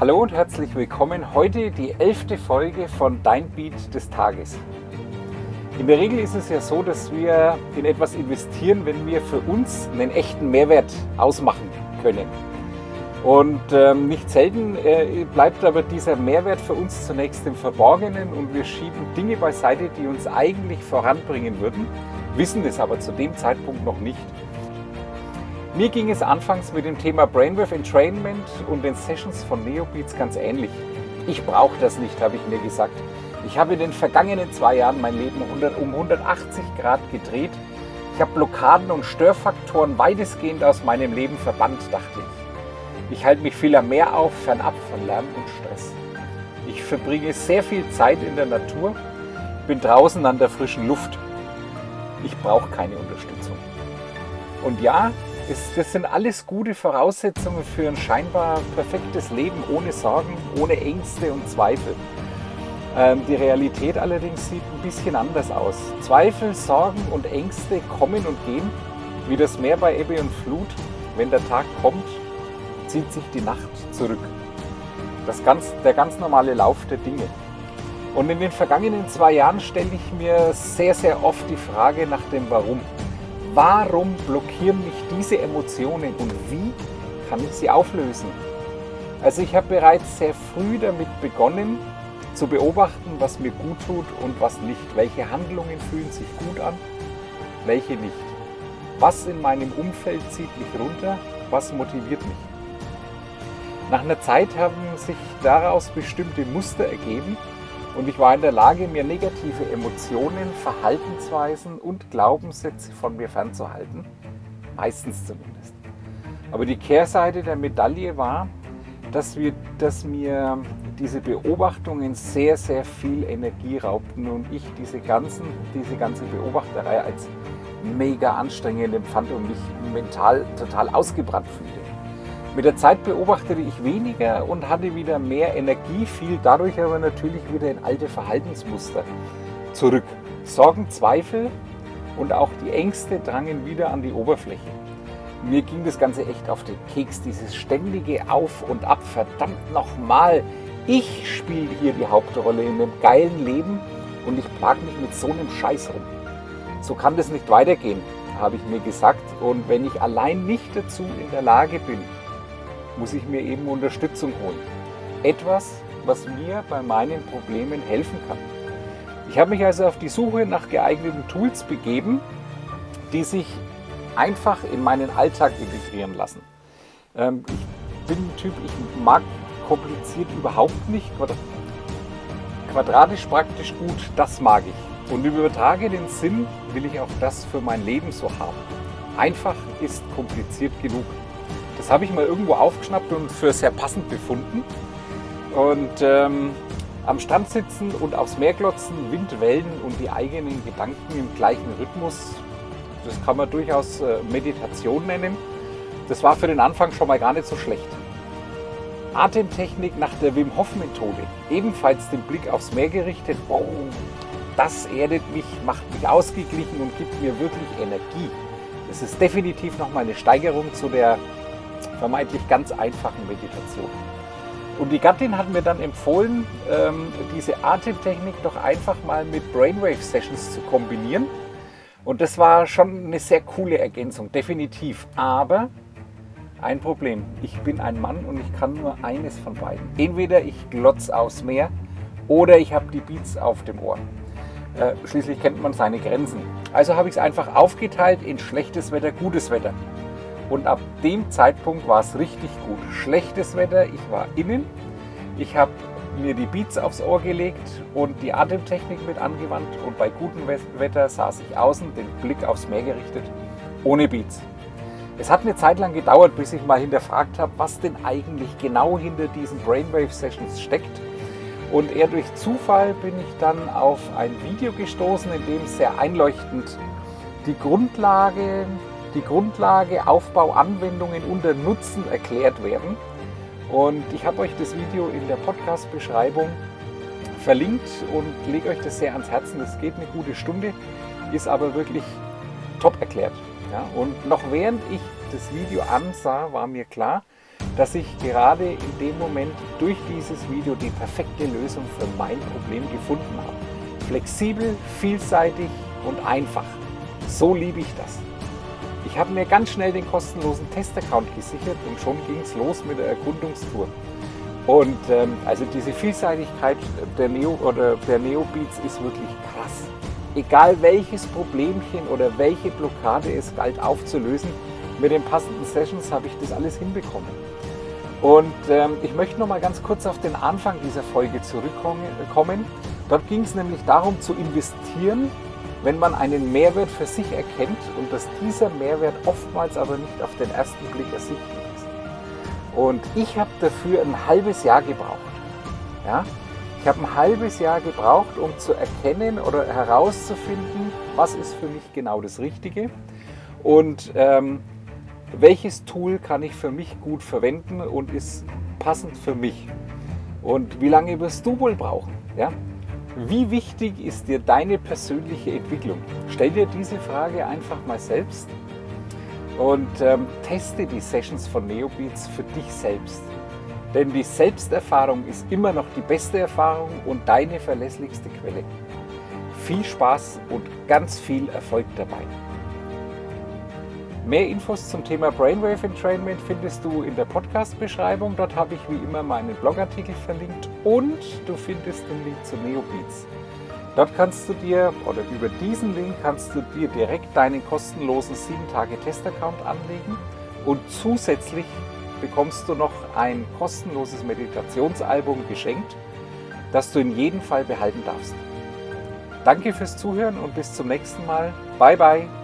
Hallo und herzlich willkommen. Heute die elfte Folge von Dein Beat des Tages. In der Regel ist es ja so, dass wir in etwas investieren, wenn wir für uns einen echten Mehrwert ausmachen können. Und ähm, nicht selten äh, bleibt aber dieser Mehrwert für uns zunächst im Verborgenen und wir schieben Dinge beiseite, die uns eigentlich voranbringen würden, wissen es aber zu dem Zeitpunkt noch nicht. Mir ging es anfangs mit dem Thema Brainwave Entrainment und den Sessions von Neobeats ganz ähnlich. Ich brauche das nicht, habe ich mir gesagt. Ich habe in den vergangenen zwei Jahren mein Leben um 180 Grad gedreht. Ich habe Blockaden und Störfaktoren weitestgehend aus meinem Leben verbannt, dachte ich. Ich halte mich vieler mehr auf, fernab von Lärm und Stress. Ich verbringe sehr viel Zeit in der Natur, bin draußen an der frischen Luft. Ich brauche keine Unterstützung. Und ja, ist, das sind alles gute Voraussetzungen für ein scheinbar perfektes Leben ohne Sorgen, ohne Ängste und Zweifel. Ähm, die Realität allerdings sieht ein bisschen anders aus. Zweifel, Sorgen und Ängste kommen und gehen, wie das Meer bei Ebbe und Flut. Wenn der Tag kommt, zieht sich die Nacht zurück. Das ganz, der ganz normale Lauf der Dinge. Und in den vergangenen zwei Jahren stelle ich mir sehr, sehr oft die Frage nach dem Warum. Warum blockieren mich diese Emotionen und wie kann ich sie auflösen? Also ich habe bereits sehr früh damit begonnen zu beobachten, was mir gut tut und was nicht. Welche Handlungen fühlen sich gut an, welche nicht. Was in meinem Umfeld zieht mich runter, was motiviert mich. Nach einer Zeit haben sich daraus bestimmte Muster ergeben und ich war in der Lage, mir negative Emotionen, Verhaltensweisen und Glaubenssätze von mir fernzuhalten. Meistens zumindest. Aber die Kehrseite der Medaille war, dass, wir, dass mir diese Beobachtungen sehr, sehr viel Energie raubten und ich diese, ganzen, diese ganze Beobachterei als mega anstrengend empfand und mich mental total ausgebrannt fühlte. Mit der Zeit beobachtete ich weniger und hatte wieder mehr Energie, fiel dadurch aber natürlich wieder in alte Verhaltensmuster zurück. Sorgen, Zweifel und auch die Ängste drangen wieder an die Oberfläche. Mir ging das Ganze echt auf den Keks, dieses ständige Auf und Ab. Verdammt nochmal, ich spiele hier die Hauptrolle in einem geilen Leben und ich plag mich mit so einem Scheiß rum. So kann das nicht weitergehen, habe ich mir gesagt. Und wenn ich allein nicht dazu in der Lage bin, muss ich mir eben Unterstützung holen. Etwas, was mir bei meinen Problemen helfen kann. Ich habe mich also auf die Suche nach geeigneten Tools begeben, die sich einfach in meinen Alltag integrieren lassen. Ähm, ich bin ein Typ, ich mag kompliziert überhaupt nicht. Quadratisch praktisch gut, das mag ich. Und übertrage den Sinn, will ich auch das für mein Leben so haben. Einfach ist kompliziert genug. Habe ich mal irgendwo aufgeschnappt und für sehr passend befunden. Und ähm, am Strand sitzen und aufs Meer glotzen, Windwellen und die eigenen Gedanken im gleichen Rhythmus, das kann man durchaus äh, Meditation nennen. Das war für den Anfang schon mal gar nicht so schlecht. Atemtechnik nach der Wim Hof Methode, ebenfalls den Blick aufs Meer gerichtet. Oh, das erdet mich, macht mich ausgeglichen und gibt mir wirklich Energie. Das ist definitiv nochmal eine Steigerung zu der vermeintlich ganz einfachen Meditation. Und die Gattin hat mir dann empfohlen, ähm, diese Atemtechnik doch einfach mal mit Brainwave Sessions zu kombinieren. Und das war schon eine sehr coole Ergänzung, definitiv. Aber ein Problem, ich bin ein Mann und ich kann nur eines von beiden. Entweder ich glotz aufs Meer oder ich habe die Beats auf dem Ohr. Äh, schließlich kennt man seine Grenzen. Also habe ich es einfach aufgeteilt in schlechtes Wetter, gutes Wetter. Und ab dem Zeitpunkt war es richtig gut. Schlechtes Wetter, ich war innen. Ich habe mir die Beats aufs Ohr gelegt und die Atemtechnik mit angewandt. Und bei gutem Wetter saß ich außen, den Blick aufs Meer gerichtet, ohne Beats. Es hat eine Zeit lang gedauert, bis ich mal hinterfragt habe, was denn eigentlich genau hinter diesen Brainwave Sessions steckt. Und eher durch Zufall bin ich dann auf ein Video gestoßen, in dem sehr einleuchtend die Grundlage die Grundlage, Aufbau, Anwendungen und der Nutzen erklärt werden. Und ich habe euch das Video in der Podcast-Beschreibung verlinkt und lege euch das sehr ans Herzen. Das geht eine gute Stunde, ist aber wirklich top erklärt. Ja, und noch während ich das Video ansah, war mir klar, dass ich gerade in dem Moment durch dieses Video die perfekte Lösung für mein Problem gefunden habe. Flexibel, vielseitig und einfach. So liebe ich das. Ich habe mir ganz schnell den kostenlosen Testaccount gesichert und schon ging es los mit der Erkundungstour. Und ähm, also diese Vielseitigkeit der, Neo, oder der Neobeats ist wirklich krass. Egal welches Problemchen oder welche Blockade es galt aufzulösen, mit den passenden Sessions habe ich das alles hinbekommen. Und ähm, ich möchte noch mal ganz kurz auf den Anfang dieser Folge zurückkommen. Dort ging es nämlich darum zu investieren, wenn man einen Mehrwert für sich erkennt und dass dieser Mehrwert oftmals aber nicht auf den ersten Blick ersichtlich ist. Und ich habe dafür ein halbes Jahr gebraucht. Ja? Ich habe ein halbes Jahr gebraucht, um zu erkennen oder herauszufinden, was ist für mich genau das Richtige und ähm, welches Tool kann ich für mich gut verwenden und ist passend für mich. Und wie lange wirst du wohl brauchen? Ja? Wie wichtig ist dir deine persönliche Entwicklung? Stell dir diese Frage einfach mal selbst und ähm, teste die Sessions von Neobeats für dich selbst. Denn die Selbsterfahrung ist immer noch die beste Erfahrung und deine verlässlichste Quelle. Viel Spaß und ganz viel Erfolg dabei. Mehr Infos zum Thema Brainwave Entrainment findest du in der Podcast-Beschreibung. Dort habe ich wie immer meinen Blogartikel verlinkt und du findest den Link zu Neobeats. Dort kannst du dir, oder über diesen Link kannst du dir direkt deinen kostenlosen 7-Tage-Test-Account anlegen und zusätzlich bekommst du noch ein kostenloses Meditationsalbum geschenkt, das du in jedem Fall behalten darfst. Danke fürs Zuhören und bis zum nächsten Mal. Bye bye.